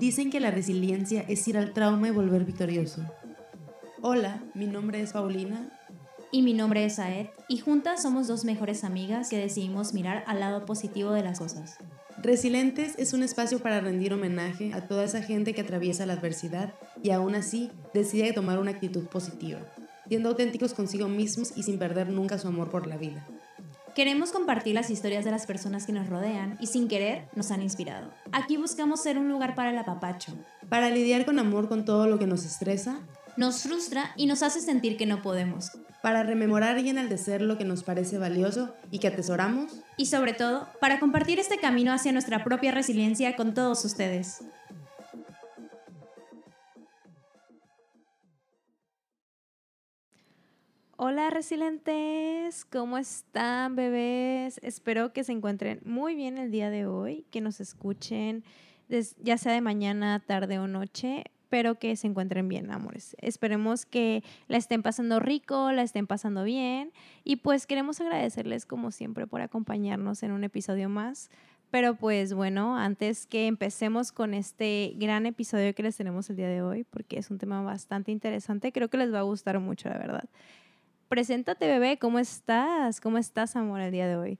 Dicen que la resiliencia es ir al trauma y volver victorioso. Hola, mi nombre es Paulina. Y mi nombre es Aed, y juntas somos dos mejores amigas que decidimos mirar al lado positivo de las cosas. Resilientes es un espacio para rendir homenaje a toda esa gente que atraviesa la adversidad y aún así decide tomar una actitud positiva, siendo auténticos consigo mismos y sin perder nunca su amor por la vida. Queremos compartir las historias de las personas que nos rodean y sin querer nos han inspirado. Aquí buscamos ser un lugar para el apapacho. Para lidiar con amor con todo lo que nos estresa, nos frustra y nos hace sentir que no podemos. Para rememorar y enaltecer lo que nos parece valioso y que atesoramos. Y sobre todo, para compartir este camino hacia nuestra propia resiliencia con todos ustedes. Hola resilientes, ¿cómo están bebés? Espero que se encuentren muy bien el día de hoy, que nos escuchen ya sea de mañana, tarde o noche, pero que se encuentren bien, amores. Esperemos que la estén pasando rico, la estén pasando bien y pues queremos agradecerles como siempre por acompañarnos en un episodio más. Pero pues bueno, antes que empecemos con este gran episodio que les tenemos el día de hoy, porque es un tema bastante interesante, creo que les va a gustar mucho, la verdad. Preséntate, bebé, ¿cómo estás? ¿Cómo estás, amor, el día de hoy?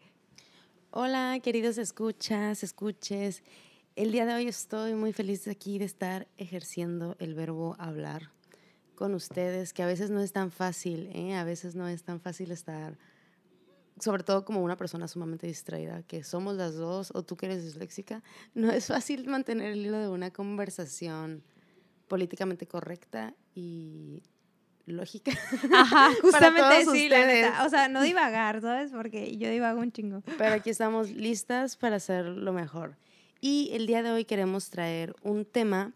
Hola, queridos escuchas, escuches. El día de hoy estoy muy feliz aquí de estar ejerciendo el verbo hablar con ustedes, que a veces no es tan fácil, ¿eh? a veces no es tan fácil estar, sobre todo como una persona sumamente distraída, que somos las dos, o tú que eres disléxica, no es fácil mantener el hilo de una conversación políticamente correcta y lógica. Ajá, justamente sí, la neta. O sea, no divagar, ¿sabes? Porque yo divago un chingo. Pero aquí estamos listas para hacer lo mejor. Y el día de hoy queremos traer un tema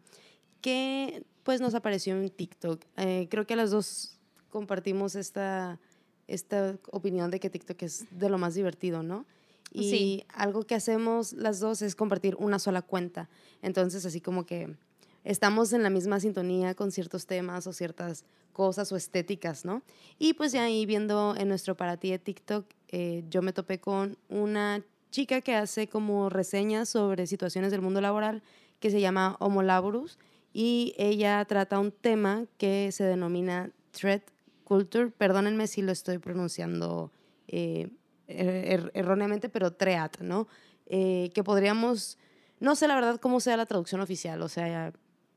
que pues nos apareció en TikTok. Eh, creo que las dos compartimos esta, esta opinión de que TikTok es de lo más divertido, ¿no? Y sí. algo que hacemos las dos es compartir una sola cuenta. Entonces, así como que estamos en la misma sintonía con ciertos temas o ciertas cosas o estéticas, ¿no? Y pues ya ahí viendo en nuestro para ti de TikTok, eh, yo me topé con una chica que hace como reseñas sobre situaciones del mundo laboral que se llama Homo Laborus y ella trata un tema que se denomina threat culture. Perdónenme si lo estoy pronunciando eh, er, er, erróneamente, pero treat, ¿no? Eh, que podríamos, no sé la verdad cómo sea la traducción oficial, o sea,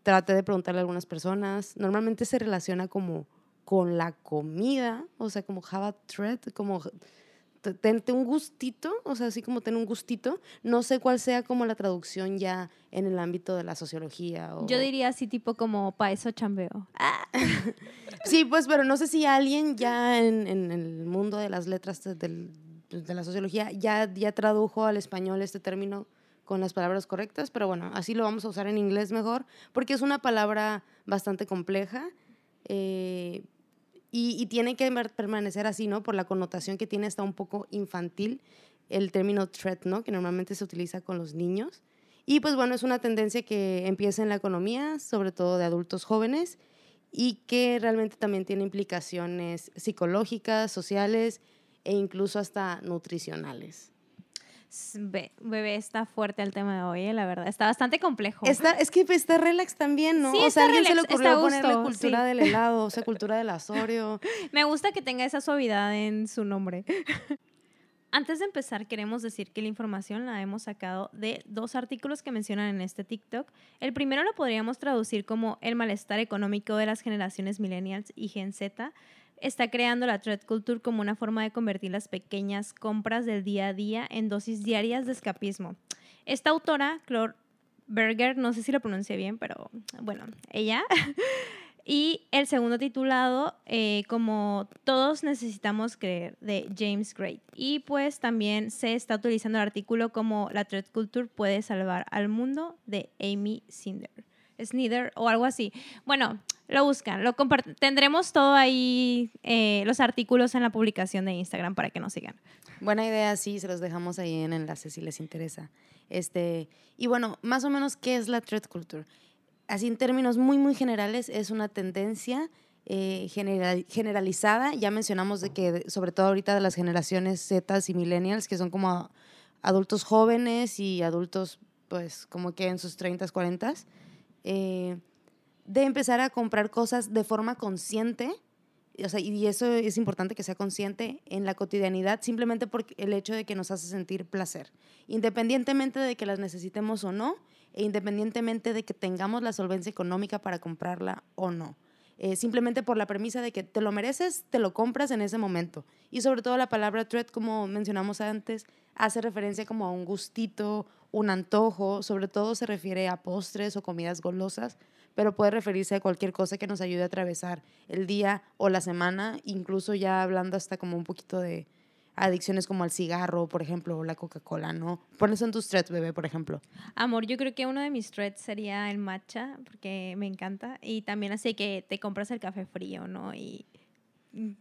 traté de preguntarle a algunas personas. Normalmente se relaciona como con la comida, o sea, como have a threat, como tente un gustito, o sea, así como tener un gustito. No sé cuál sea como la traducción ya en el ámbito de la sociología. O... Yo diría así tipo como pa' eso chambeo. sí, pues, pero no sé si alguien ya en, en el mundo de las letras del, de la sociología ya, ya tradujo al español este término con las palabras correctas, pero bueno, así lo vamos a usar en inglés mejor, porque es una palabra bastante compleja eh, y, tiene que permanecer así, ¿no? Por la connotación que tiene, está un poco infantil el término threat, ¿no? Que normalmente se utiliza con los niños. Y pues bueno, es una tendencia que empieza en la economía, sobre todo de adultos jóvenes, y que realmente también tiene implicaciones psicológicas, sociales e incluso hasta nutricionales. Bebé, está fuerte el tema de hoy, eh, la verdad. Está bastante complejo. Está, es que está relax también, ¿no? o sea, alguien se le ocurrió ponerle cultura del helado, o sea, cultura del asorio. Me gusta que tenga esa suavidad en su nombre. Antes de empezar, queremos decir que la información la hemos sacado de dos artículos que mencionan en este TikTok. El primero lo podríamos traducir como el malestar económico de las generaciones millennials y Gen Z está creando la thread culture como una forma de convertir las pequeñas compras del día a día en dosis diarias de escapismo. Esta autora, Claire Berger, no sé si lo pronuncié bien, pero bueno, ella. y el segundo titulado, eh, como todos necesitamos creer, de James Gray. Y pues también se está utilizando el artículo como la thread culture puede salvar al mundo de Amy. Snyder o algo así. Bueno, lo buscan, lo tendremos todo ahí, eh, los artículos en la publicación de Instagram para que nos sigan. Buena idea, sí, se los dejamos ahí en enlace si les interesa. Este, y bueno, más o menos, ¿qué es la thread culture? Así en términos muy, muy generales, es una tendencia eh, generalizada. Ya mencionamos de que, sobre todo ahorita de las generaciones Z y millennials, que son como adultos jóvenes y adultos, pues, como que en sus 30, 40 eh, de empezar a comprar cosas de forma consciente. O sea, y eso es importante que sea consciente en la cotidianidad, simplemente por el hecho de que nos hace sentir placer. Independientemente de que las necesitemos o no, e independientemente de que tengamos la solvencia económica para comprarla o no. Eh, simplemente por la premisa de que te lo mereces, te lo compras en ese momento. Y sobre todo la palabra treat, como mencionamos antes, hace referencia como a un gustito, un antojo, sobre todo se refiere a postres o comidas golosas, pero puede referirse a cualquier cosa que nos ayude a atravesar el día o la semana, incluso ya hablando hasta como un poquito de, adicciones como al cigarro, por ejemplo, o la Coca-Cola, ¿no? ¿Cuáles son tus threads, bebé, por ejemplo? Amor, yo creo que uno de mis threads sería el matcha, porque me encanta. Y también así que te compras el café frío, ¿no?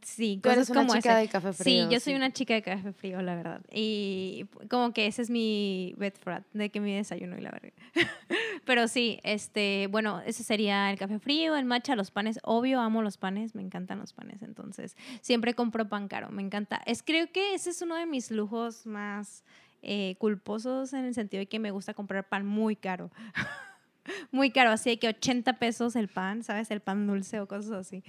Sí, Tú eres una chica de café frío. Sí, yo soy una chica de café frío, la verdad. Y como que ese es mi bedfrat, de que mi desayuno y la verdad. Pero sí, este, bueno, ese sería el café frío, el matcha, los panes. Obvio, amo los panes, me encantan los panes. Entonces, siempre compro pan caro, me encanta. Es, creo que ese es uno de mis lujos más eh, culposos en el sentido de que me gusta comprar pan muy caro. muy caro, así que 80 pesos el pan, ¿sabes? El pan dulce o cosas así.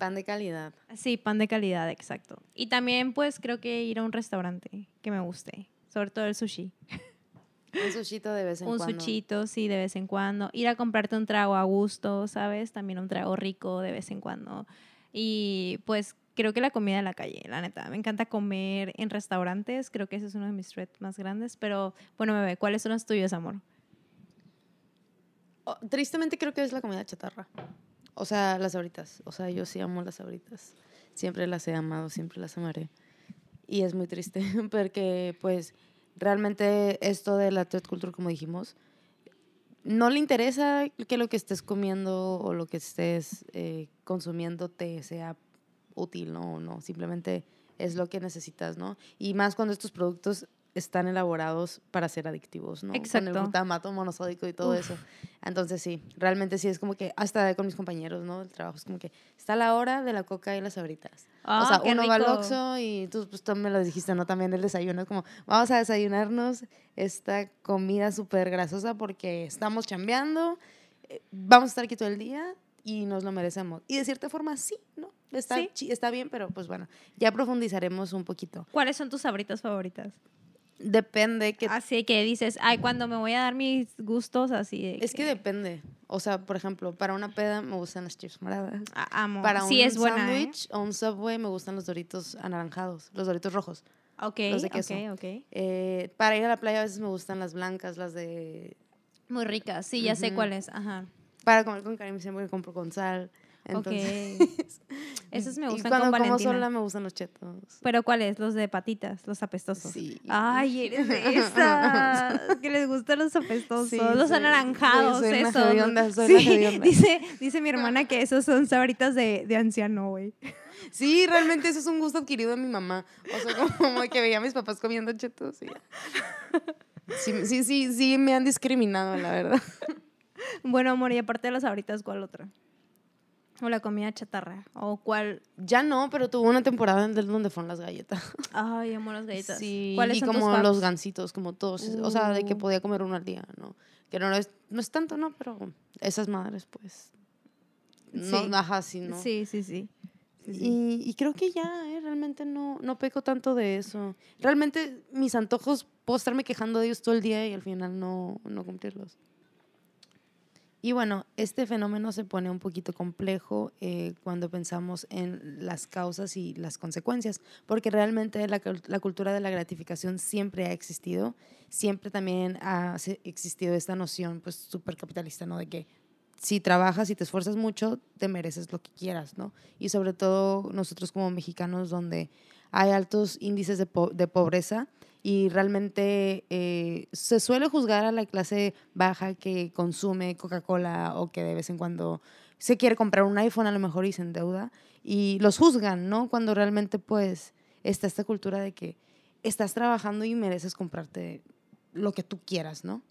Pan de calidad. Sí, pan de calidad, exacto. Y también pues creo que ir a un restaurante que me guste, sobre todo el sushi. Un sushito de vez en cuando. Un sushito, sí, de vez en cuando. Ir a comprarte un trago a gusto, ¿sabes? También un trago rico de vez en cuando. Y pues creo que la comida en la calle, la neta. Me encanta comer en restaurantes. Creo que ese es uno de mis threats más grandes. Pero bueno, bebé, ¿cuáles son los tuyos, amor? Oh, tristemente creo que es la comida chatarra. O sea, las ahoritas. O sea, yo sí amo las ahoritas. Siempre las he amado, siempre las amaré. Y es muy triste porque, pues, realmente esto de la thread culture, como dijimos, no le interesa que lo que estés comiendo o lo que estés eh, consumiendo te sea útil, ¿no? O no, simplemente es lo que necesitas, ¿no? Y más cuando estos productos están elaborados para ser adictivos, ¿no? Exacto. Con el glutamato monosódico y todo eso. Entonces sí, realmente sí es como que hasta con mis compañeros, ¿no? El trabajo es como que está la hora de la coca y las abritas. Ah, o sea, qué uno va al. Oxxo y tú, pues, tú me lo dijiste, ¿no? También el desayuno es como, vamos a desayunarnos esta comida súper grasosa porque estamos chambeando, eh, vamos a estar aquí todo el día y nos lo merecemos. Y de cierta forma sí, ¿no? Está, Sí. está bien, pero pues bueno, ya profundizaremos un poquito. ¿Cuáles son tus sabritas favoritas? Depende que Así que dices, ay, cuando me voy a dar mis gustos, así de Es que depende. O sea, por ejemplo, para una peda me gustan las chips moradas. Ah, amo. Para sí, un es buena, ¿eh? sándwich o un Subway me gustan los doritos anaranjados, los doritos rojos. Ok, los de queso. ok, ok. Eh, para ir a la playa a veces me gustan las blancas, las de... Muy ricas, sí, ya sé cuáles. Ajá. Para comer con cariño siempre compro con sal. Entonces, ok. Esos me y gustan cuando con como Valentina. sola me gustan los chetos. ¿Pero cuáles? Los de patitas, los apestosos. Sí. Ay, eres de esas que les gustan los apestosos, Sí, los soy- anaranjados, soy- soy esos. hedionda, soy una Sí, dice, dice mi hermana que esos son sabritas de, de anciano, güey. Sí, realmente eso es un gusto adquirido de mi mamá. O sea, como que veía a mis papás comiendo chetos y sí, sí, sí, me han discriminado, la verdad. Bueno, amor, y aparte de las sabritas, ¿cuál otra? O la comida chatarra. O cuál. Ya no, pero tuvo una temporada en donde fueron las galletas. Ay, amo las galletas. Sí, ¿Cuáles y son como los gancitos, como todos. O sea, de que Uh. podía comer uno al día, ¿no? Que no es, no es tanto, ¿no? Pero esas madres, pues. No, Sí. ajá, sí, ¿no? Sí, sí, sí. Sí, sí. Y, y creo que ya, ¿eh? realmente no, no peco tanto de eso. Realmente mis antojos, puedo estarme quejando de ellos todo el día y al final no, no cumplirlos. Y bueno, este fenómeno se pone un poquito complejo eh, cuando pensamos en las causas y las consecuencias, porque realmente la, la cultura de la gratificación siempre ha existido, siempre también ha existido esta noción pues súper capitalista, ¿no? De que si trabajas y te esfuerzas mucho, te mereces lo que quieras, ¿no? Y sobre todo nosotros como mexicanos, donde hay altos índices de, po- de pobreza y realmente eh, se suele juzgar a la clase baja que consume Coca-Cola o que de vez en cuando se quiere comprar un iPhone a lo mejor y se endeuda y los juzgan, ¿no? Cuando realmente pues está esta cultura de que estás trabajando y mereces comprarte lo que tú quieras, ¿no?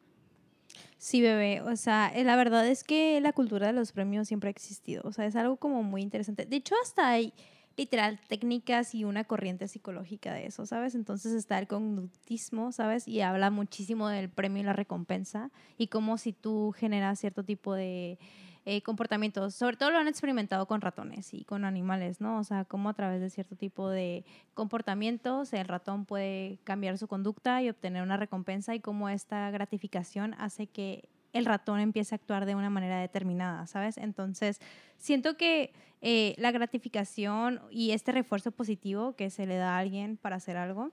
Sí, bebé. O sea, eh, la verdad es que la cultura de los premios siempre ha existido. O sea, es algo como muy interesante. De hecho, hasta hay, literal técnicas y una corriente psicológica de eso, ¿sabes? Entonces está el conductismo, ¿sabes? Y habla muchísimo del premio y la recompensa y cómo si tú generas cierto tipo de eh, comportamientos, sobre todo lo han experimentado con ratones y con animales, ¿no? O sea, cómo a través de cierto tipo de comportamientos el ratón puede cambiar su conducta y obtener una recompensa y cómo esta gratificación hace que el ratón empiece a actuar de una manera determinada, ¿sabes? Entonces, siento que eh, la gratificación y este refuerzo positivo que se le da a alguien para hacer algo,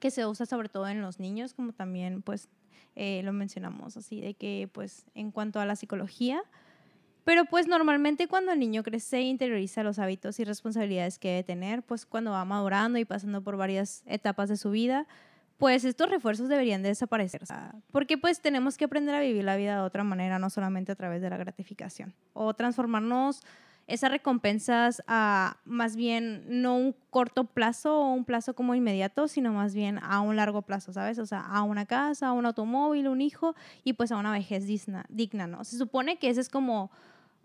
que se usa sobre todo en los niños, como también pues eh, lo mencionamos, así de que pues en cuanto a la psicología, pero pues normalmente cuando el niño crece e interioriza los hábitos y responsabilidades que debe tener, pues cuando va madurando y pasando por varias etapas de su vida, pues estos refuerzos deberían de desaparecer. Porque pues tenemos que aprender a vivir la vida de otra manera, no solamente a través de la gratificación. O transformarnos esas recompensas a más bien no un corto plazo o un plazo como inmediato, sino más bien a un largo plazo, ¿sabes? O sea, a una casa, a un automóvil, un hijo y pues a una vejez digna ¿no? Se supone que ese es como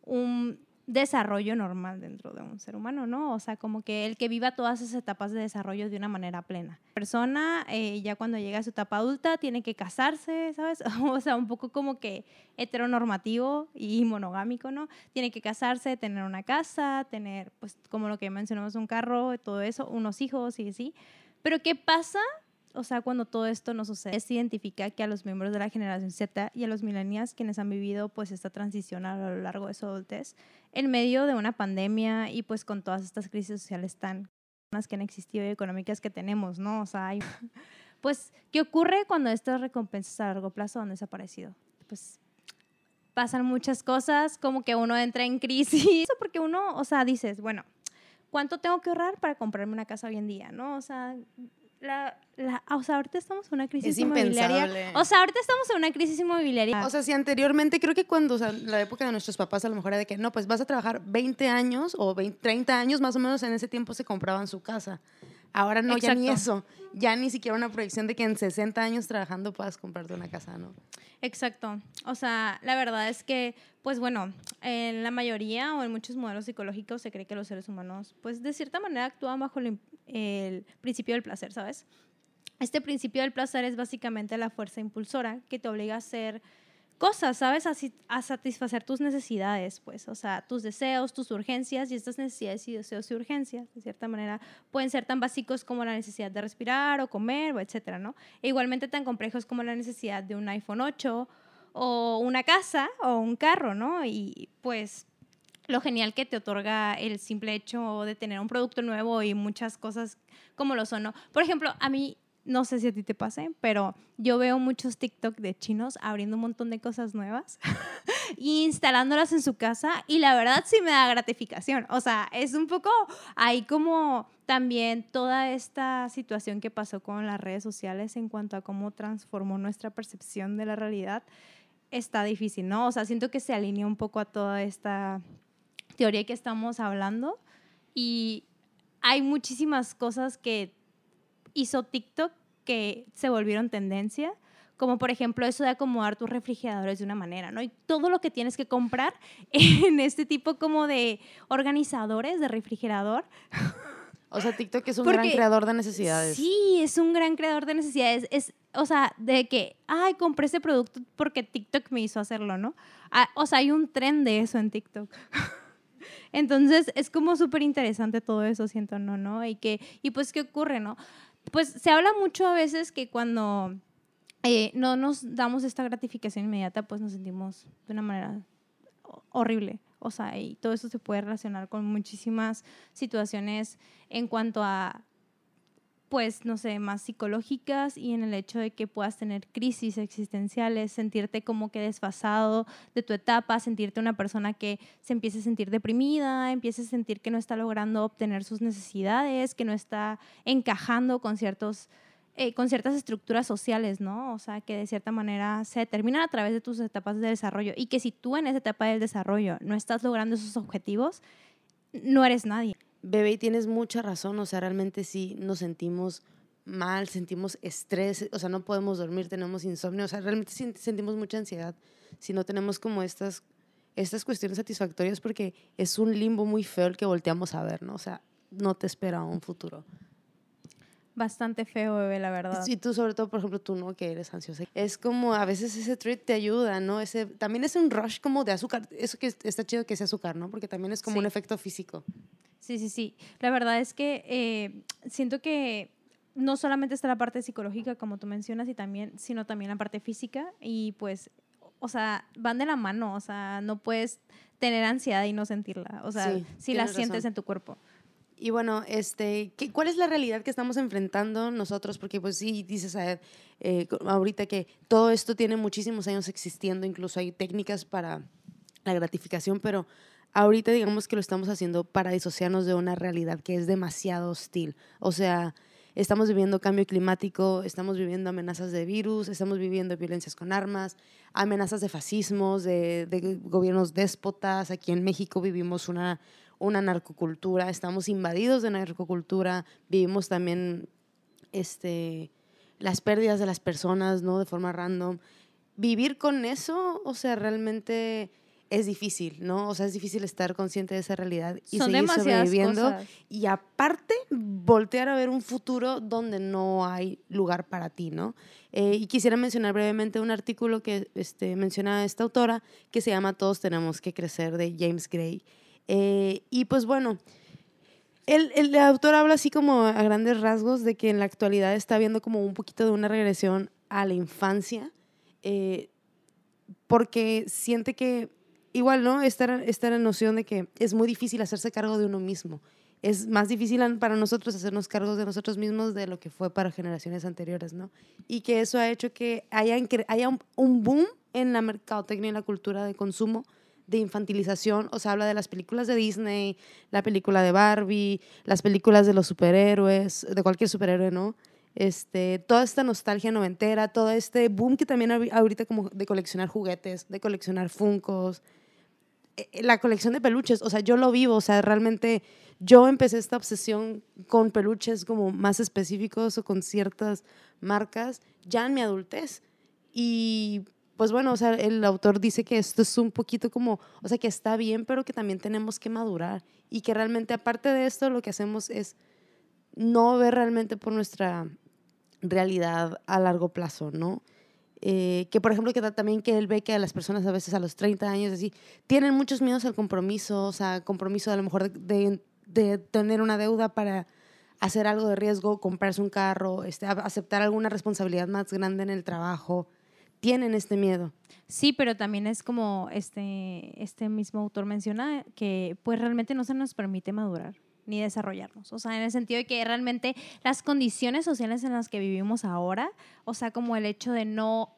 un desarrollo normal dentro de un ser humano, ¿no? O sea, como que el que viva todas esas etapas de desarrollo de una manera plena. La persona, eh, ya cuando llega a su etapa adulta, tiene que casarse, ¿sabes? O sea, un poco como que heteronormativo y monogámico, ¿no? Tiene que casarse, tener una casa, tener, pues, como lo que mencionamos, un carro, todo eso, unos hijos y así. Pero ¿qué pasa o sea, cuando todo esto no sucede, se identifica que a los miembros de la generación Z y a los millennials quienes han vivido pues esta transición a lo largo de su adultez, en medio de una pandemia y pues con todas estas crisis sociales tan que han existido y económicas que tenemos, ¿no? O sea, pues, ¿qué ocurre cuando estas recompensas a largo plazo han desaparecido? Pues pasan muchas cosas, como que uno entra en crisis, porque uno, o sea, dices, bueno, ¿cuánto tengo que ahorrar para comprarme una casa hoy en día? ¿No? O sea, la, la, o sea, ahorita estamos en una crisis inmobiliaria. O sea, ahorita estamos en una crisis inmobiliaria. O sea, si anteriormente, creo que cuando, o sea, la época de nuestros papás a lo mejor era de que, no, pues vas a trabajar 20 años o 20, 30 años, más o menos en ese tiempo se compraban su casa. Ahora no, ya ni eso. Ya ni siquiera una proyección de que en 60 años trabajando puedas comprarte una casa, ¿no? Exacto. O sea, la verdad es que, pues bueno, en la mayoría o en muchos modelos psicológicos se cree que los seres humanos, pues de cierta manera actúan bajo el, el principio del placer, ¿sabes? Este principio del placer es básicamente la fuerza impulsora que te obliga a hacer cosas, ¿sabes? A, satisfacer tus necesidades, pues, o sea, tus deseos, tus urgencias y estas necesidades y deseos y urgencias, de cierta manera, pueden ser tan básicos como la necesidad de respirar o comer, o etcétera, ¿no? E igualmente tan complejos como la necesidad de un iPhone 8 o una casa o un carro, ¿no? Y pues lo genial que te otorga el simple hecho de tener un producto nuevo y muchas cosas como lo son, ¿no? Por ejemplo, a mí no sé si a ti te pase, pero yo veo muchos TikTok de chinos abriendo un montón de cosas nuevas y instalándolas en su casa y la verdad sí me da gratificación. O sea, es un poco ahí como también toda esta situación que pasó con las redes sociales en cuanto a cómo transformó nuestra percepción de la realidad está difícil, ¿no? O sea, siento que se alinea un poco a toda esta teoría que estamos hablando y hay muchísimas cosas que hizo TikTok que se volvieron tendencia, como por ejemplo eso de acomodar tus refrigeradores de una manera, ¿no? Y todo lo que tienes que comprar en este tipo como de organizadores de refrigerador. O sea, TikTok es un gran creador de necesidades. Sí, es un gran creador de necesidades. Es, o sea, de que, ay, compré ese producto porque TikTok me hizo hacerlo, ¿no? Ah, o sea, hay un tren de eso en TikTok. Entonces, es como súper interesante todo eso, siento, ¿no? ¿no? Y, que, y pues, ¿qué ocurre, no? Pues se habla mucho a veces que cuando eh, no nos damos esta gratificación inmediata, pues nos sentimos de una manera horrible. O sea, y todo eso se puede relacionar con muchísimas situaciones en cuanto a pues, no sé, más psicológicas y en el hecho de que puedas tener crisis existenciales, sentirte como que desfasado de tu etapa, sentirte una persona que se empiece a sentir deprimida, empiece a sentir que no está logrando obtener sus necesidades, que no está encajando con ciertos... Eh, con ciertas estructuras sociales, ¿no? O sea, que de cierta manera se determinan a través de tus etapas de desarrollo y que si tú en esa etapa del desarrollo no estás logrando esos objetivos, no eres nadie. Bebé, tienes mucha razón, o sea, realmente sí nos sentimos mal, sentimos estrés, o sea, no podemos dormir, tenemos insomnio, o sea, realmente sentimos mucha ansiedad si no tenemos como estas, estas cuestiones satisfactorias porque es un limbo muy feo el que volteamos a ver, ¿no? O sea, no te espera un futuro. Bastante feo, bebé, la verdad. Y tú, sobre todo, por ejemplo, tú, ¿no? Que eres ansiosa. Es como, a veces ese treat te ayuda, ¿no? Ese, también es un rush como de azúcar. Eso que está chido que sea azúcar, ¿no? Porque también es como un efecto físico. Sí, sí, sí. La verdad es que eh, siento que no solamente está la parte psicológica, como tú mencionas, y también, sino también la parte física. Y pues, o sea, van de la mano. O sea, no puedes tener ansiedad y no sentirla. O sea, si la sientes en tu cuerpo. Y bueno, este, ¿qué, ¿cuál es la realidad que estamos enfrentando nosotros? Porque pues sí, dices a eh, ahorita que todo esto tiene muchísimos años existiendo, incluso hay técnicas para la gratificación, pero ahorita digamos que lo estamos haciendo para disociarnos de una realidad que es demasiado hostil. O sea, estamos viviendo cambio climático, estamos viviendo amenazas de virus, estamos viviendo violencias con armas, amenazas de fascismos, de, gobiernos déspotas. Aquí en México vivimos una una narcocultura, estamos invadidos de narcocultura, vivimos también este, las pérdidas de las personas, ¿no? De forma random. Vivir con eso, o sea, realmente es difícil, ¿no? O sea, es difícil estar consciente de esa realidad y seguir sobreviviendo. Y aparte, voltear a ver un futuro donde no hay lugar para ti, ¿no? Eh, y quisiera mencionar brevemente un artículo que este, menciona esta autora que se llama Todos tenemos que crecer de James Gray. Eh, y pues bueno, el, el, autor habla así como a grandes rasgos de que en la actualidad está viendo como un poquito de una regresión a la infancia, eh, porque siente que igual, ¿no? Esta, esta noción de que es muy difícil hacerse cargo de uno mismo. Es más difícil para nosotros hacernos cargos de nosotros mismos de lo que fue para generaciones anteriores, ¿no? Y que eso ha hecho que haya, haya un boom en la mercadotecnia y la cultura de consumo de infantilización, o sea, habla de las películas de Disney, la película de Barbie, las películas de los superhéroes, de cualquier superhéroe, ¿no? Este, toda esta nostalgia noventera, todo este boom que también ahorita como de coleccionar juguetes, de coleccionar funcos, la colección de peluches, o sea, yo lo vivo, o sea, realmente yo empecé esta obsesión con peluches como más específicos o con ciertas marcas ya en mi adultez. Y pues bueno, o sea, el autor dice que esto es un poquito como, o sea, que está bien, pero que también tenemos que madurar y que realmente aparte de esto lo que hacemos es no ver realmente por nuestra realidad a largo plazo, ¿no? Eh, que por ejemplo que también que él ve que a las personas a veces a los 30 años así tienen muchos miedos al compromiso, o sea, compromiso a lo mejor de, de, tener una deuda para hacer algo de riesgo, comprarse un carro, este, aceptar alguna responsabilidad más grande en el trabajo, tienen este miedo. Sí, pero también es como este, este mismo autor menciona que pues realmente no se nos permite madurar ni desarrollarnos. O sea, en el sentido de que realmente las condiciones sociales en las que vivimos ahora, o sea, como el hecho de no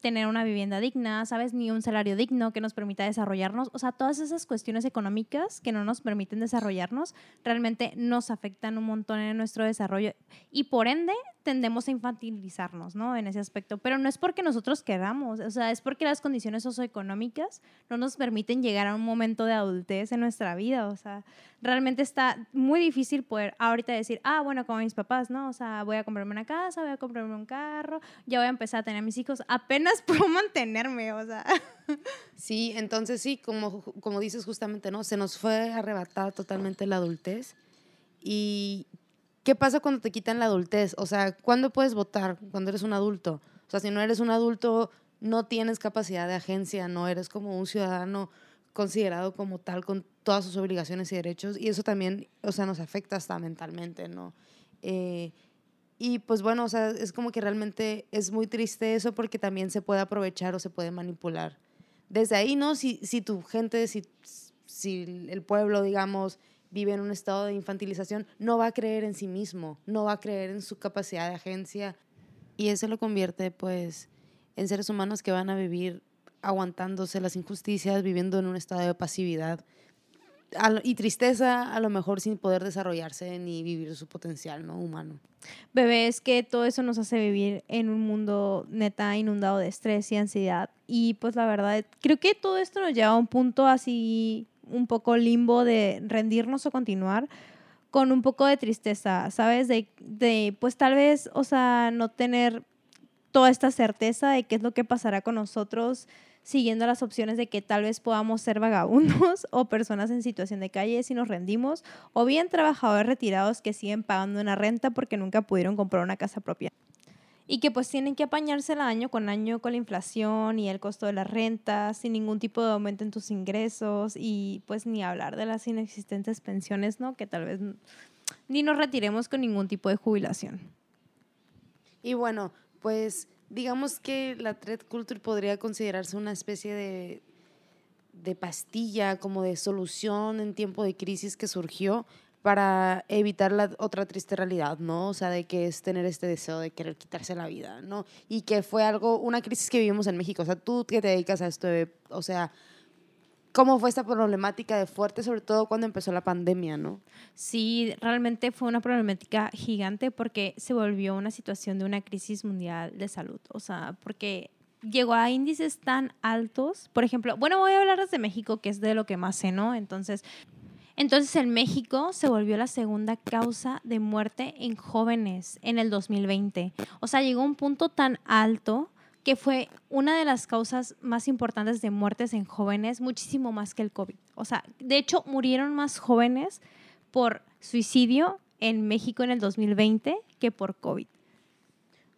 tener una vivienda digna, ¿sabes? Ni un salario digno que nos permita desarrollarnos. O sea, todas esas cuestiones económicas que no nos permiten desarrollarnos realmente nos afectan un montón en nuestro desarrollo y por ende tendemos a infantilizarnos, ¿no? En ese aspecto. Pero no es porque nosotros queramos, o sea, es porque las condiciones socioeconómicas no nos permiten llegar a un momento de adultez en nuestra vida. O sea, realmente está muy difícil poder ahorita decir, ah, bueno, como mis papás, ¿no? O sea, voy a comprarme una casa, voy a comprarme un carro, ya voy a empezar a tener mis hijos. Apenas puedo mantenerme, o sea. Sí, entonces sí, como, como dices justamente, ¿no? Se nos fue arrebatada totalmente la adultez. Y ¿qué pasa cuando te quitan la adultez? O sea, ¿cuándo puedes votar? Cuando eres un adulto. O sea, si no eres un adulto, no tienes capacidad de agencia, no eres como un ciudadano considerado como tal con todas sus obligaciones y derechos y eso también, o sea, nos afecta hasta mentalmente, ¿no? Eh, y pues bueno, o sea, es como que realmente es muy triste eso porque también se puede aprovechar o se puede manipular. Desde ahí, ¿no? Si, si tu gente, si, si el pueblo, digamos, vive en un estado de infantilización, no va a creer en sí mismo, no va a creer en su capacidad de agencia. Y eso lo convierte, pues, en seres humanos que van a vivir aguantándose las injusticias, viviendo en un estado de pasividad y tristeza, a lo mejor sin poder desarrollarse ni vivir su potencial ¿no? humano. Bebé, es que todo eso nos hace vivir en un mundo neta inundado de estrés y ansiedad. Y pues la verdad, creo que todo esto nos lleva a un punto así un poco limbo de rendirnos o continuar con un poco de tristeza, ¿sabes? De, de pues tal vez, o sea, no tener toda esta certeza de qué es lo que pasará con nosotros siguiendo las opciones de que tal vez podamos ser vagabundos o personas en situación de calle si nos rendimos, o bien trabajadores retirados que siguen pagando una renta porque nunca pudieron comprar una casa propia y que pues tienen que apañársela año con año con la inflación y el costo de las rentas, sin ningún tipo de aumento en tus ingresos y pues ni hablar de las inexistentes pensiones, ¿no? Que tal vez ni nos retiremos con ningún tipo de jubilación. Y bueno, pues digamos que la thread culture podría considerarse una especie de, de pastilla, como de solución en tiempo de crisis que surgió para evitar la otra triste realidad, ¿no? O sea, de que es tener este deseo de querer quitarse la vida, ¿no? Y que fue algo, una crisis que vivimos en México. O sea, tú que te dedicas a esto, o sea, ¿cómo fue esta problemática de fuerte, sobre todo cuando empezó la pandemia, ¿no? Sí, realmente fue una problemática gigante porque se volvió una situación de una crisis mundial de salud. O sea, porque llegó a índices tan altos. Por ejemplo, bueno, voy a hablar desde México, que es de lo que más sé, ¿no? Entonces, entonces en México se volvió la segunda causa de muerte en jóvenes en el 2020. O sea, llegó a un punto tan alto que fue una de las causas más importantes de muertes en jóvenes, muchísimo más que el COVID. O sea, de hecho murieron más jóvenes por suicidio en México en el 2020 que por COVID.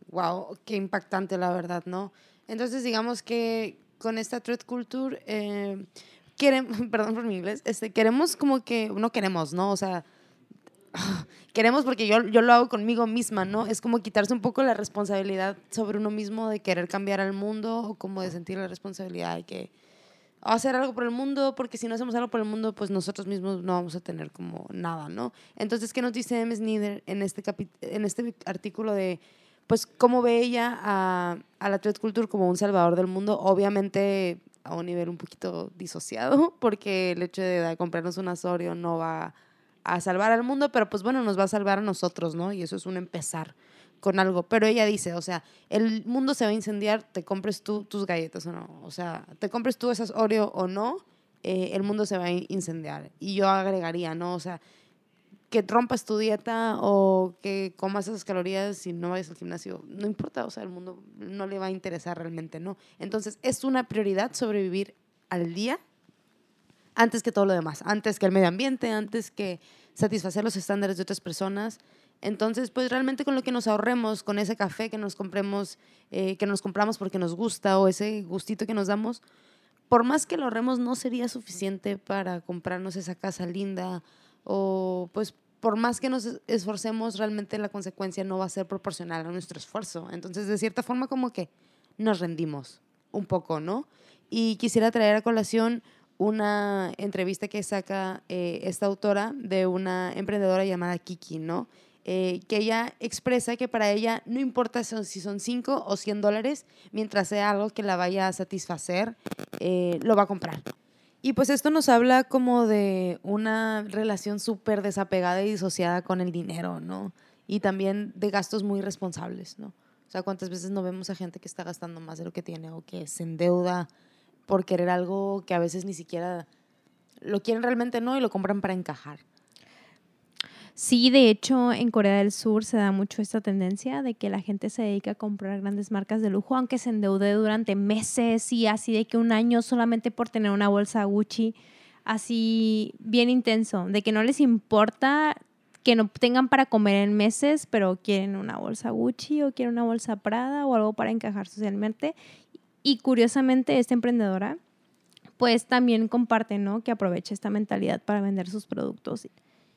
Wow, qué impactante la verdad, ¿no? Entonces digamos que con esta threat culture eh, queremos, perdón por mi inglés, este, queremos como que, no queremos, ¿no? O sea, queremos porque yo, yo lo hago conmigo misma, ¿no? Es como quitarse un poco la responsabilidad sobre uno mismo de querer cambiar al mundo o como de sentir la responsabilidad de que hacer algo por el mundo, porque si no hacemos algo por el mundo, pues nosotros mismos no vamos a tener como nada, ¿no? Entonces, ¿qué nos dice M. Snyder en este, en este artículo de, pues, cómo ve ella a, a la Thread Culture como un salvador del mundo? Obviamente a un nivel un poquito disociado, porque el hecho de comprarnos un Asorio no va a salvar al mundo, pero pues bueno, nos va a salvar a nosotros, ¿no? Y eso es un empezar con algo. Pero ella dice, o sea, el mundo se va a incendiar, te compres tú tus galletas o no. O sea, te compres tú esas Oreo o no, eh, el mundo se va a incendiar. Y yo agregaría, ¿no? O sea, que rompas tu dieta o que comas esas calorías y no vayas al gimnasio, no importa, o sea, el mundo no le va a interesar realmente, ¿no? Entonces, es una prioridad sobrevivir al día antes que todo lo demás, antes que el medio ambiente, antes que satisfacer los estándares de otras personas. Entonces, pues realmente con lo que nos ahorremos, con ese café que nos compremos, eh, que nos compramos porque nos gusta o ese gustito que nos damos, por más que lo ahorremos, no sería suficiente para comprarnos esa casa linda o pues por más que nos esforcemos, realmente la consecuencia no va a ser proporcional a nuestro esfuerzo. Entonces, de cierta forma, como que nos rendimos un poco, ¿no? Y quisiera traer a colación una entrevista que saca eh, esta autora de una emprendedora llamada Kiki, ¿no? Eh, que ella expresa que para ella no importa si son 5 o 100 dólares, mientras sea algo que la vaya a satisfacer, eh, lo va a comprar. Y pues esto nos habla como de una relación súper desapegada y disociada con el dinero, ¿no? Y también de gastos muy responsables, ¿no? O sea, ¿cuántas veces no vemos a gente que está gastando más de lo que tiene o que se endeuda por querer algo que a veces ni siquiera lo quieren realmente, ¿no? Y lo compran para encajar. Sí, de hecho, en Corea del Sur se da mucho esta tendencia de que la gente se dedica a comprar grandes marcas de lujo, aunque se endeude durante meses y así de que un año solamente por tener una bolsa Gucci, así bien intenso, de que no les importa que no tengan para comer en meses, pero quieren una bolsa Gucci o quieren una bolsa Prada o algo para encajar socialmente. Y curiosamente, esta emprendedora, pues también comparte, ¿no? Que aprovecha esta mentalidad para vender sus productos.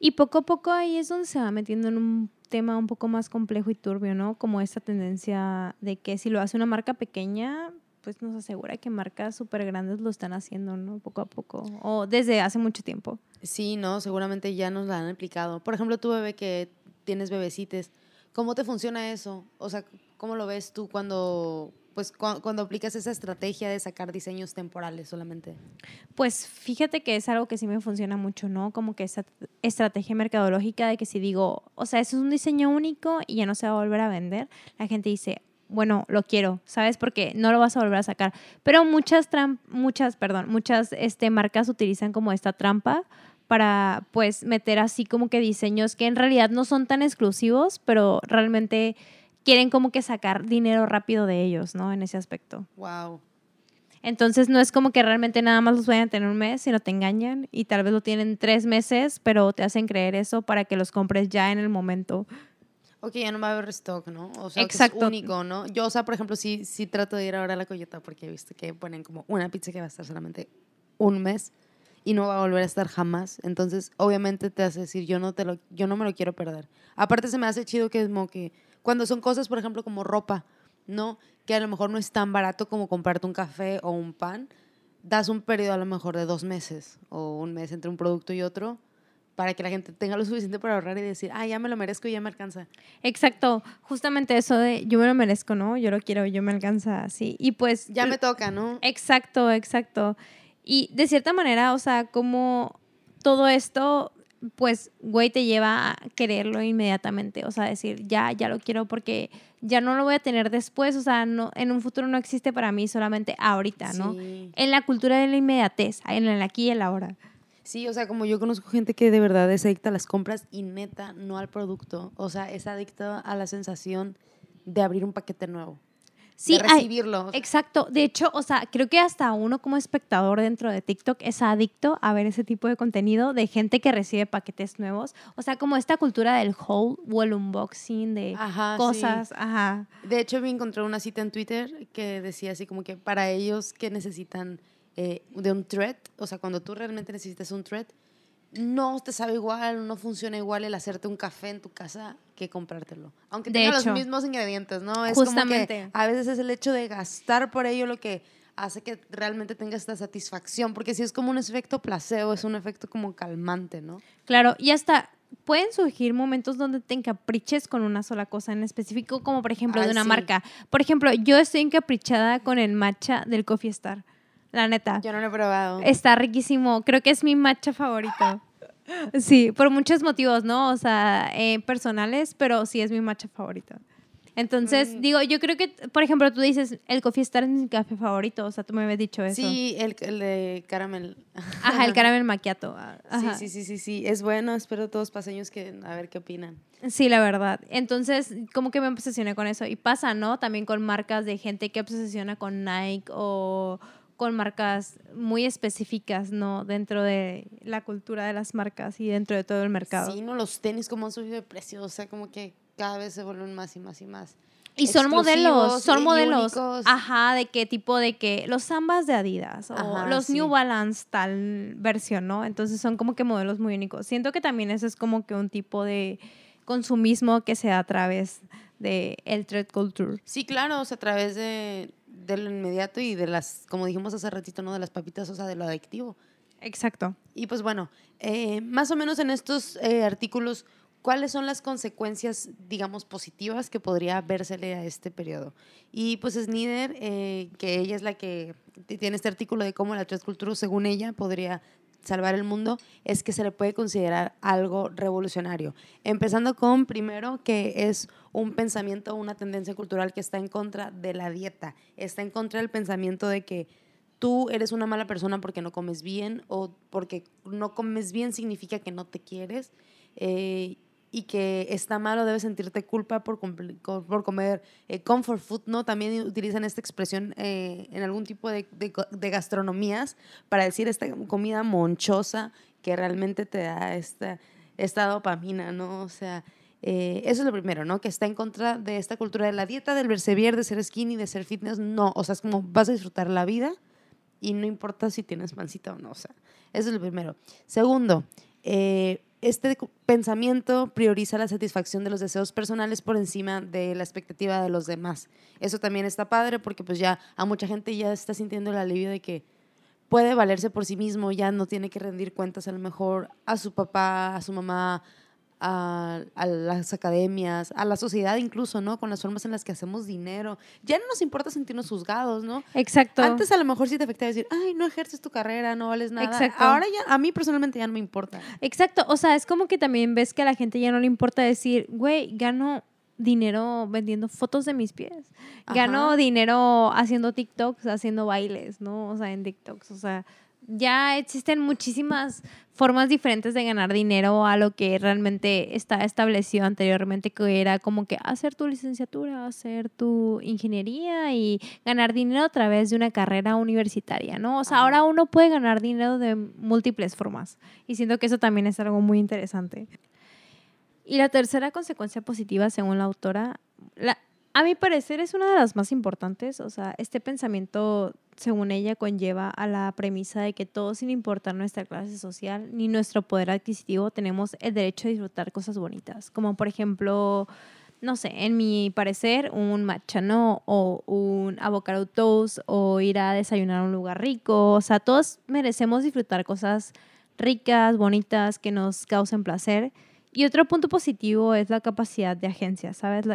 Y poco a poco ahí es donde se va metiendo en un tema un poco más complejo y turbio, ¿no? Como esta tendencia de que si lo hace una marca pequeña, pues nos asegura que marcas súper grandes lo están haciendo, ¿no? Poco a poco, o desde hace mucho tiempo. Sí, no, seguramente ya nos la han explicado. Por ejemplo, tú bebé que tienes bebecites, ¿cómo te funciona eso? O sea, ¿cómo lo ves tú cuando pues cuando aplicas esa estrategia de sacar diseños temporales solamente? Pues fíjate que es algo que sí me funciona mucho, ¿no? Como que esa estrategia mercadológica de que si digo, o sea, eso es un diseño único y ya no se va a volver a vender, la gente dice, bueno, lo quiero, ¿sabes? Porque no lo vas a volver a sacar. Pero muchas, muchas, perdón, muchas este, marcas utilizan como esta trampa para pues meter así como que diseños que en realidad no son tan exclusivos, pero realmente quieren como que sacar dinero rápido de ellos, ¿no? En ese aspecto. Wow. Entonces no es como que realmente nada más los vayan a tener un mes, sino te engañan y tal vez lo tienen tres meses, pero te hacen creer eso para que los compres ya en el momento. Ok, ya no va a haber stock, ¿no? O sea, Exacto. que es único, ¿no? Yo, o sea, por ejemplo, sí, sí trato de ir ahora a la Coyota porque he visto que ponen como una pizza que va a estar solamente un mes y no va a volver a estar jamás. Entonces, obviamente te hace decir, yo no, te lo, yo no me lo quiero perder. Aparte, se me hace chido que es como que cuando son cosas, por ejemplo, como ropa, ¿no? Que a lo mejor no es tan barato como comprarte un café o un pan, das un periodo a lo mejor de dos meses o un mes entre un producto y otro para que la gente tenga lo suficiente para ahorrar y decir, ah, ya me lo merezco y ya me alcanza. Exacto, justamente eso de yo me lo merezco, ¿no? Yo lo quiero, yo me alcanza así. Y pues... Ya me toca, ¿no? Exacto, exacto. Y de cierta manera, o sea, como todo esto, pues, güey, te lleva a quererlo inmediatamente. O sea, decir, ya, ya lo quiero porque ya no lo voy a tener después. O sea, no, en un futuro no existe para mí solamente ahorita, ¿no? Sí. En la cultura de la inmediatez, en el aquí y el ahora. Sí, o sea, como yo conozco gente que de verdad es adicta a las compras y neta, no al producto. O sea, es adicta a la sensación de abrir un paquete nuevo. Sí, de recibirlo. Exacto. De hecho, o sea, creo que hasta uno como espectador dentro de TikTok es adicto a ver ese tipo de contenido de gente que recibe paquetes nuevos. O sea, como esta cultura del haul o el unboxing de Ajá, sí. cosas. Ajá. De hecho, me encontré una cita en Twitter que decía así como que para ellos que necesitan eh, de un thread, o sea, cuando tú realmente necesitas un thread, no te sabe igual, no funciona igual el hacerte un café en tu casa que comprártelo. Aunque De tenga hecho. los mismos ingredientes, ¿no? Es Justamente. como que a veces es el hecho de gastar por ello lo que hace que realmente tengas esta satisfacción, porque si es como un efecto placebo, es un efecto como calmante, ¿no? Claro, y hasta pueden surgir momentos donde te encapriches con una sola cosa en específico, como por ejemplo de una sí. marca. Por ejemplo, yo estoy encaprichada con el matcha del Coffee Star. La neta. Yo no lo he probado. Está riquísimo. Creo que es mi matcha favorito. Sí, por muchos motivos, ¿no? O sea, eh, personales, pero sí es mi matcha favorito. Entonces, Mm. digo, yo creo que, por ejemplo, tú dices, el Coffee Star es mi café favorito. O sea, tú me habías dicho eso. Sí, el, el de caramel. Ajá, el caramel macchiato. ah, sí, sí, sí, sí. Es bueno, espero todos paseños que a ver qué opinan. Sí, la verdad. Entonces, como que me obsesioné con eso. Y pasa, ¿no? También con marcas de gente que obsesiona con Nike o con marcas muy específicas, ¿no? Dentro de la cultura de las marcas y dentro de todo el mercado. Sí, no, los tenis como han subido de precio, o sea, como que cada vez se vuelven más y más y más. Y son modelos, son modelos. únicos. Ajá, de qué tipo de que los Zambas de Adidas o Ajá, los sí. New Balance tal versión, ¿no? Entonces son como que modelos muy únicos. Siento que también eso es como que un tipo de consumismo que se da a través de el trade culture. Sí, claro, o sea, a través de, de lo inmediato y de las, como dijimos hace ratito, ¿no? De las papitas, o sea, de lo adictivo. Exacto. Y pues bueno, eh, más o menos en estos eh, artículos, ¿cuáles son las consecuencias, digamos, positivas que podría vérsele a este periodo? Y pues Snyder, eh, que ella es la que tiene este artículo de cómo la transcultura, según ella, podría salvar el mundo, es que se le puede considerar algo revolucionario. Empezando con, primero, que es un pensamiento, una tendencia cultural que está en contra de la dieta, está en contra del pensamiento de que tú eres una mala persona porque no comes bien o porque no comes bien significa que no te quieres eh, y que está malo, debes sentirte culpa por, por comer eh, comfort food, ¿no? También utilizan esta expresión eh, en algún tipo de, de de gastronomías para decir esta comida monchosa que realmente te da esta, esta dopamina, ¿no? O sea, eh, eso es lo primero, ¿no? Que está en contra de esta cultura de la dieta, del perseverar, de ser skinny, de ser fitness. No, o sea, es como vas a disfrutar la vida y no importa si tienes pancita o no. O sea, eso es lo primero. Segundo, eh, este pensamiento prioriza la satisfacción de los deseos personales por encima de la expectativa de los demás. Eso también está padre porque pues ya a mucha gente ya está sintiendo el alivio de que puede valerse por sí mismo, ya no tiene que rendir cuentas a lo mejor a su papá, a su mamá, a, a las academias, a la sociedad incluso, ¿no? Con las formas en las que hacemos dinero. Ya no nos importa sentirnos juzgados, ¿no? Exacto. Antes a lo mejor sí te afectaba decir, ay, no ejerces tu carrera, no vales nada. Exacto. Ahora ya, a mí personalmente ya no me importa. Exacto, o sea, es como que también ves que a la gente ya no le importa decir, güey, gano dinero vendiendo fotos de mis pies. Gano Ajá. dinero haciendo TikToks, haciendo bailes, ¿no? O sea, en TikToks, o sea, ya existen muchísimas formas diferentes de ganar dinero a lo que realmente está establecido anteriormente, que era como que hacer tu licenciatura, hacer tu ingeniería y ganar dinero a través de una carrera universitaria, ¿no? O sea, ahora uno puede ganar dinero de múltiples formas y siento que eso también es algo muy interesante. Y la tercera consecuencia positiva, según la autora, la, a mi parecer es una de las más importantes, o sea, este pensamiento, según ella, conlleva a la premisa de que todos, sin importar nuestra clase social ni nuestro poder adquisitivo, tenemos el derecho a disfrutar cosas bonitas, como por ejemplo, no sé, en mi parecer, un matcha, ¿no? O un avocado toast, o ir a desayunar a un lugar rico, o sea, todos merecemos disfrutar cosas ricas, bonitas, que nos causen placer. Y otro punto positivo es la capacidad de agencia, ¿sabes?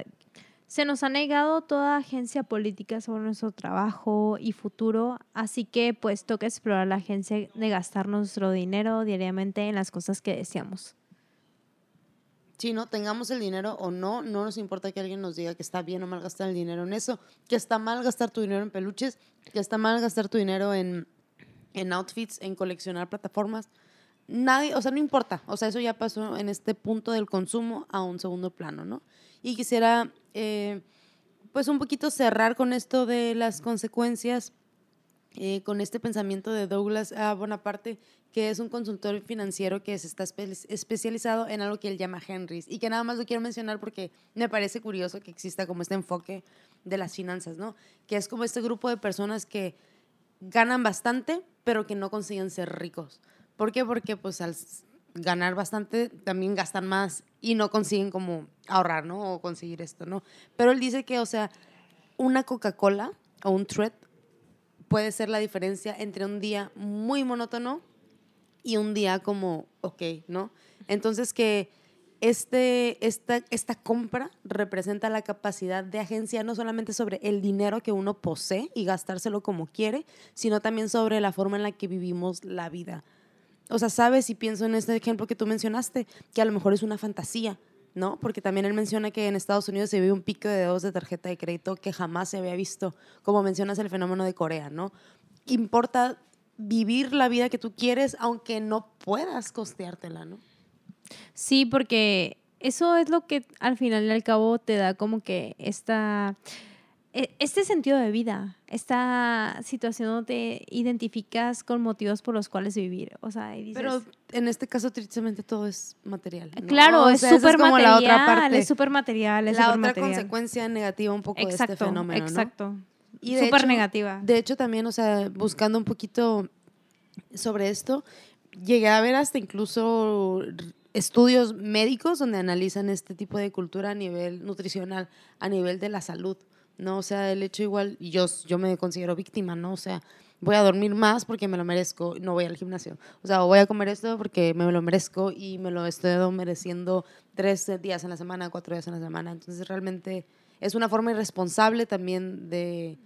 Se nos ha negado toda agencia política sobre nuestro trabajo y futuro, así que pues toca explorar la agencia de gastar nuestro dinero diariamente en las cosas que deseamos. Sí, no tengamos el dinero o no, no nos importa que alguien nos diga que está bien o mal gastar el dinero en eso, que está mal gastar tu dinero en peluches, que está mal gastar tu dinero en, en outfits, en coleccionar plataformas. Nadie, o sea, no importa, o sea, eso ya pasó en este punto del consumo a un segundo plano, ¿no? Y quisiera, eh, pues, un poquito cerrar con esto de las consecuencias, eh, con este pensamiento de Douglas. Bonaparte, que es un consultor financiero que se está especializado en algo que él llama Henrys y que nada más lo quiero mencionar porque me parece curioso que exista como este enfoque de las finanzas, ¿no? Que es como este grupo de personas que ganan bastante, pero que no consiguen ser ricos. ¿Por qué? Porque pues al ganar bastante, también gastan más y no consiguen como ahorrar, ¿no? O conseguir esto, ¿no? Pero él dice que, o sea, una Coca-Cola o un Tread puede ser la diferencia entre un día muy monótono y un día como, ok, ¿no? Entonces que este, esta, esta compra representa la capacidad de agencia no solamente sobre el dinero que uno posee y gastárselo como quiere, sino también sobre la forma en la que vivimos la vida. O sea, sabes, y pienso en este ejemplo que tú mencionaste, que a lo mejor es una fantasía, ¿no? Porque también él menciona que en Estados Unidos se vive un pico de deudas de tarjeta de crédito que jamás se había visto, como mencionas el fenómeno de Corea, ¿no? Importa vivir la vida que tú quieres, aunque no puedas costeártela, ¿no? Sí, porque eso es lo que al final y al cabo te da como que esta este sentido de vida, esta situación donde te identificas con motivos por los cuales vivir. O sea, Pero en este caso, tristemente, todo es material. Claro, es súper material. Es súper material. Es la otra consecuencia negativa un poco de este fenómeno. Exacto. Y súper negativa. De hecho, también, o sea, buscando un poquito sobre esto, llegué a ver hasta incluso estudios médicos donde analizan este tipo de cultura a nivel nutricional, a nivel de la salud. ¿No? O sea, el hecho igual, yo, yo me considero víctima, ¿no? O sea, voy a dormir más porque me lo merezco, no voy al gimnasio. O sea, voy a comer esto porque me lo merezco y me lo estoy mereciendo tres días en la semana, cuatro días en la semana. Entonces, realmente es una forma irresponsable también de,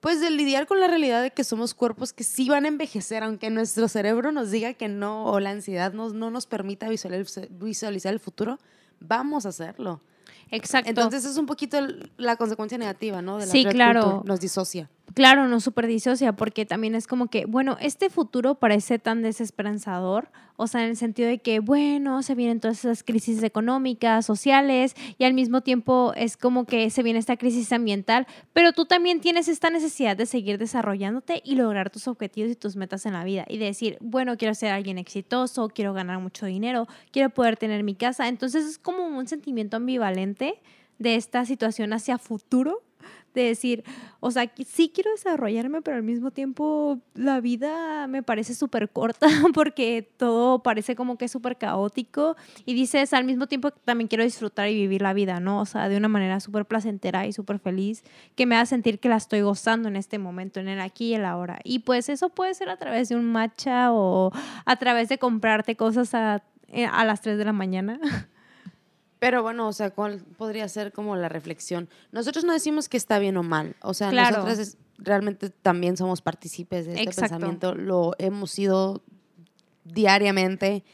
pues, de lidiar con la realidad de que somos cuerpos que sí van a envejecer, aunque nuestro cerebro nos diga que no, o la ansiedad nos, no nos permita visualizar el futuro, vamos a hacerlo. Exacto. Entonces es un poquito la consecuencia negativa, ¿no? De la sí, claro. Nos disocia. Claro, super disocia, porque también es como que, bueno, este futuro parece tan desesperanzador, o sea, en el sentido de que, bueno, se vienen todas esas crisis económicas, sociales, y al mismo tiempo es como que se viene esta crisis ambiental, pero tú también tienes esta necesidad de seguir desarrollándote y lograr tus objetivos y tus metas en la vida, y decir, bueno, quiero ser alguien exitoso, quiero ganar mucho dinero, quiero poder tener mi casa, entonces es como un sentimiento ambivalente de esta situación hacia futuro de decir, o sea, sí quiero desarrollarme, pero al mismo tiempo la vida me parece súper corta porque todo parece como que es súper caótico y dices, al mismo tiempo también quiero disfrutar y vivir la vida, ¿no? O sea, de una manera súper placentera y súper feliz que me haga sentir que la estoy gozando en este momento, en el aquí y el ahora. Y pues eso puede ser a través de un matcha o a través de comprarte cosas a, eh, a las 3 de la mañana. Pero bueno, o sea, ¿cuál podría ser como la reflexión? Nosotros no decimos que está bien o mal. O sea, nosotros realmente también somos partícipes de este pensamiento. Lo hemos sido diariamente.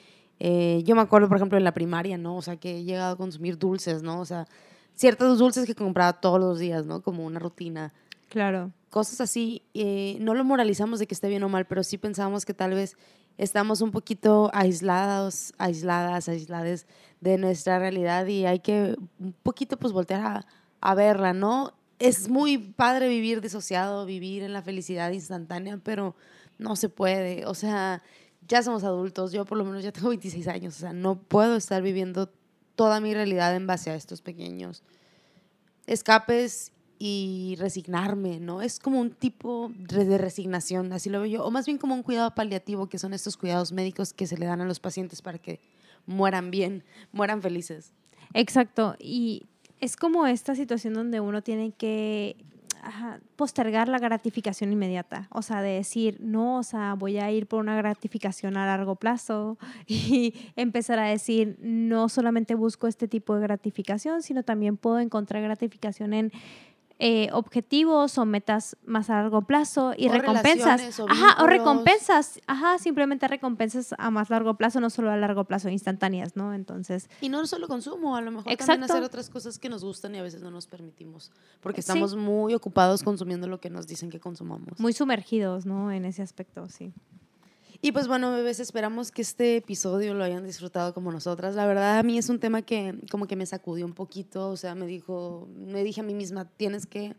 Eh, yo me acuerdo, por ejemplo, en la primaria, ¿no? O sea, que he llegado a consumir dulces, ¿no? O sea, ciertos dulces que compraba todos los días, ¿no? Como una rutina. Claro. cosas así, eh, no lo moralizamos de que esté bien o mal, pero sí pensamos que tal vez estamos un poquito aislados, aisladas, aisladas de nuestra realidad y hay que un poquito pues voltear a, a verla, ¿no? Es muy padre vivir disociado, vivir en la felicidad instantánea, pero no se puede. O sea, ya somos adultos, yo por lo menos ya tengo 26 años, o sea, no puedo estar viviendo toda mi realidad en base a estos pequeños escapes y resignarme, ¿no? Es como un tipo de resignación, así lo veo yo, o más bien como un cuidado paliativo, que son estos cuidados médicos que se le dan a los pacientes para que mueran bien, mueran felices. Exacto, y es como esta situación donde uno tiene que postergar la gratificación inmediata, o sea, de decir, no, o sea, voy a ir por una gratificación a largo plazo y empezar a decir, no solamente busco este tipo de gratificación, sino también puedo encontrar gratificación en eh, objetivos o metas más a largo plazo y recompensas. O ajá, o recompensas. Ajá, simplemente recompensas a más largo plazo, no solo a largo plazo, instantáneas, ¿no? Entonces. Y no solo consumo, a lo mejor también hacer otras cosas que nos gustan y a veces no nos permitimos. Porque estamos muy ocupados consumiendo lo que nos dicen que consumamos. Muy sumergidos, ¿no? En ese aspecto, sí. Y pues bueno, bebés, esperamos que este episodio lo hayan disfrutado como nosotras. La verdad, a mí es un tema que como que me sacudió un poquito, o sea, me dijo, me dije a mí misma, tienes que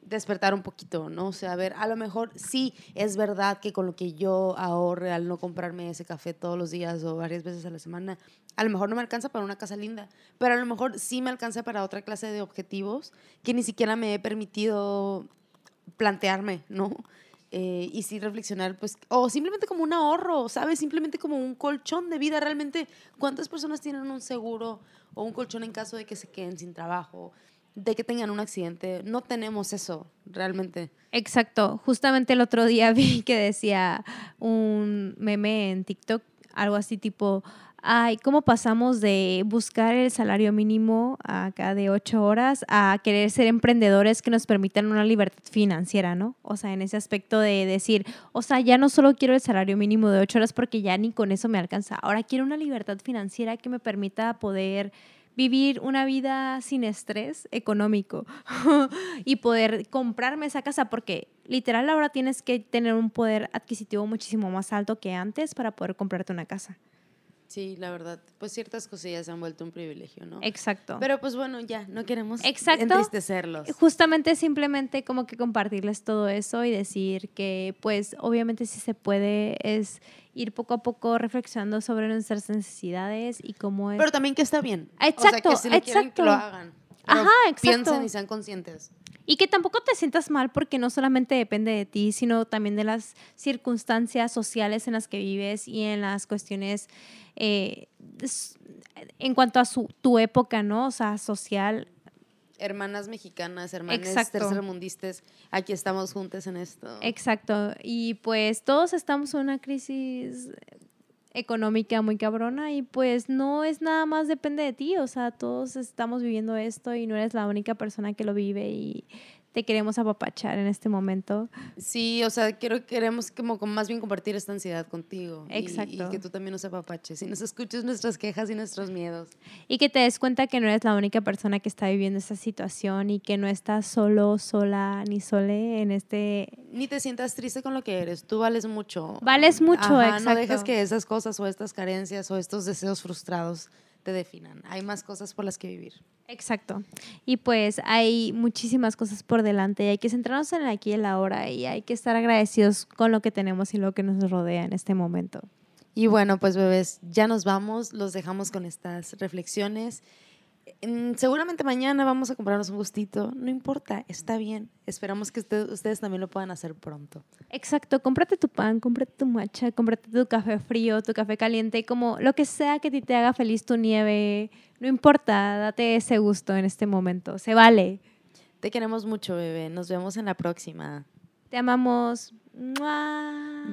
despertar un poquito, ¿no? O sea, a ver, a lo mejor sí es verdad que con lo que yo ahorre al no comprarme ese café todos los días o varias veces a la semana, a lo mejor no me alcanza para una casa linda, pero a lo mejor sí me alcanza para otra clase de objetivos que ni siquiera me he permitido plantearme, ¿no? Eh, y sí reflexionar, pues, o simplemente como un ahorro, ¿sabes? Simplemente como un colchón de vida. Realmente, ¿cuántas personas tienen un seguro o un colchón en caso de que se queden sin trabajo, de que tengan un accidente? No tenemos eso, realmente. Exacto. Justamente el otro día vi que decía un meme en TikTok, algo así tipo, ay, cómo pasamos de buscar el salario mínimo acá de ocho horas a querer ser emprendedores que nos permitan una libertad financiera, ¿no? O sea, en ese aspecto de decir, o sea, ya no solo quiero el salario mínimo de ocho horas porque ya ni con eso me alcanza, ahora quiero una libertad financiera que me permita poder vivir una vida sin estrés económico y poder comprarme esa casa porque literal ahora tienes que tener un poder adquisitivo muchísimo más alto que antes para poder comprarte una casa. Sí, la verdad, pues ciertas cosillas se han vuelto un privilegio, ¿no? Exacto. Pero pues bueno, ya, no queremos entristecerlos. Justamente simplemente como que compartirles todo eso y decir que pues obviamente si se puede es ir poco a poco reflexionando sobre nuestras necesidades y cómo es... Pero también que está bien. Exacto, o sea, que si Quieren, que lo hagan. Ajá, exacto. Piensen y sean conscientes. Y que tampoco te sientas mal porque no solamente depende de ti, sino también de las circunstancias sociales en las que vives y en las cuestiones eh, en cuanto a su, tu época, ¿no? O sea, social. Hermanas mexicanas, hermanas tercermundistas, aquí estamos juntas en esto. Exacto. Y pues todos estamos en una crisis económica muy cabrona y pues no es nada más depende de ti, o sea, todos estamos viviendo esto y no eres la única persona que lo vive y te queremos apapachar en este momento. Sí, o sea, quiero, queremos como, más bien compartir esta ansiedad contigo. Exacto. Y, que tú también nos apapaches y nos escuches nuestras quejas y nuestros miedos. Y que te des cuenta que no eres la única persona que está viviendo esta situación y que no estás solo, sola, ni sole en este... Ni te sientas triste con lo que eres, tú vales mucho. Vales mucho, exacto. No dejes que esas cosas o estas carencias o estos deseos frustrados te definan. Hay más cosas por las que vivir. Exacto. Y pues hay muchísimas cosas por delante y hay que centrarnos en el aquí y el ahora y hay que estar agradecidos con lo que tenemos y lo que nos rodea en este momento. Y bueno, pues bebés, ya nos vamos, los dejamos con estas reflexiones seguramente mañana vamos a comprarnos un gustito. No importa, está bien. Esperamos que ustedes también lo puedan hacer pronto. Exacto, cómprate tu pan, cómprate tu matcha, cómprate tu café frío, tu café caliente, como lo que sea que te haga feliz tu nieve. No importa, date ese gusto en este momento. Se vale. Te queremos mucho, bebé. Nos vemos en la próxima. Te amamos. Bye.